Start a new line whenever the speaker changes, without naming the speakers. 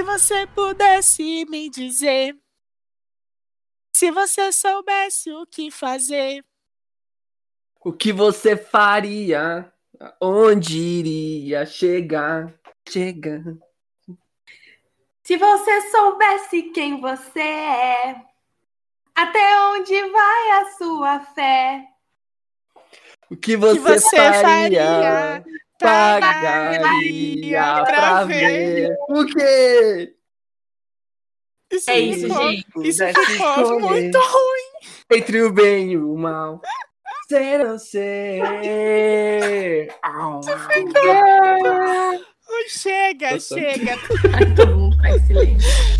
Se você pudesse me dizer, se você soubesse o que fazer,
O que você faria? Onde iria chegar? Chegar.
Se você soubesse quem você é, até onde vai a sua fé?
O que você,
que você
faria?
faria?
Pagaria pra ver. O quê?
Isso
É isso,
ficou-
gente.
Isso ficou muito ruim.
Entre o bem e o mal. Ser ou ser. Au, au.
Ai, chega, chega.
Ai, todo mundo faz silêncio.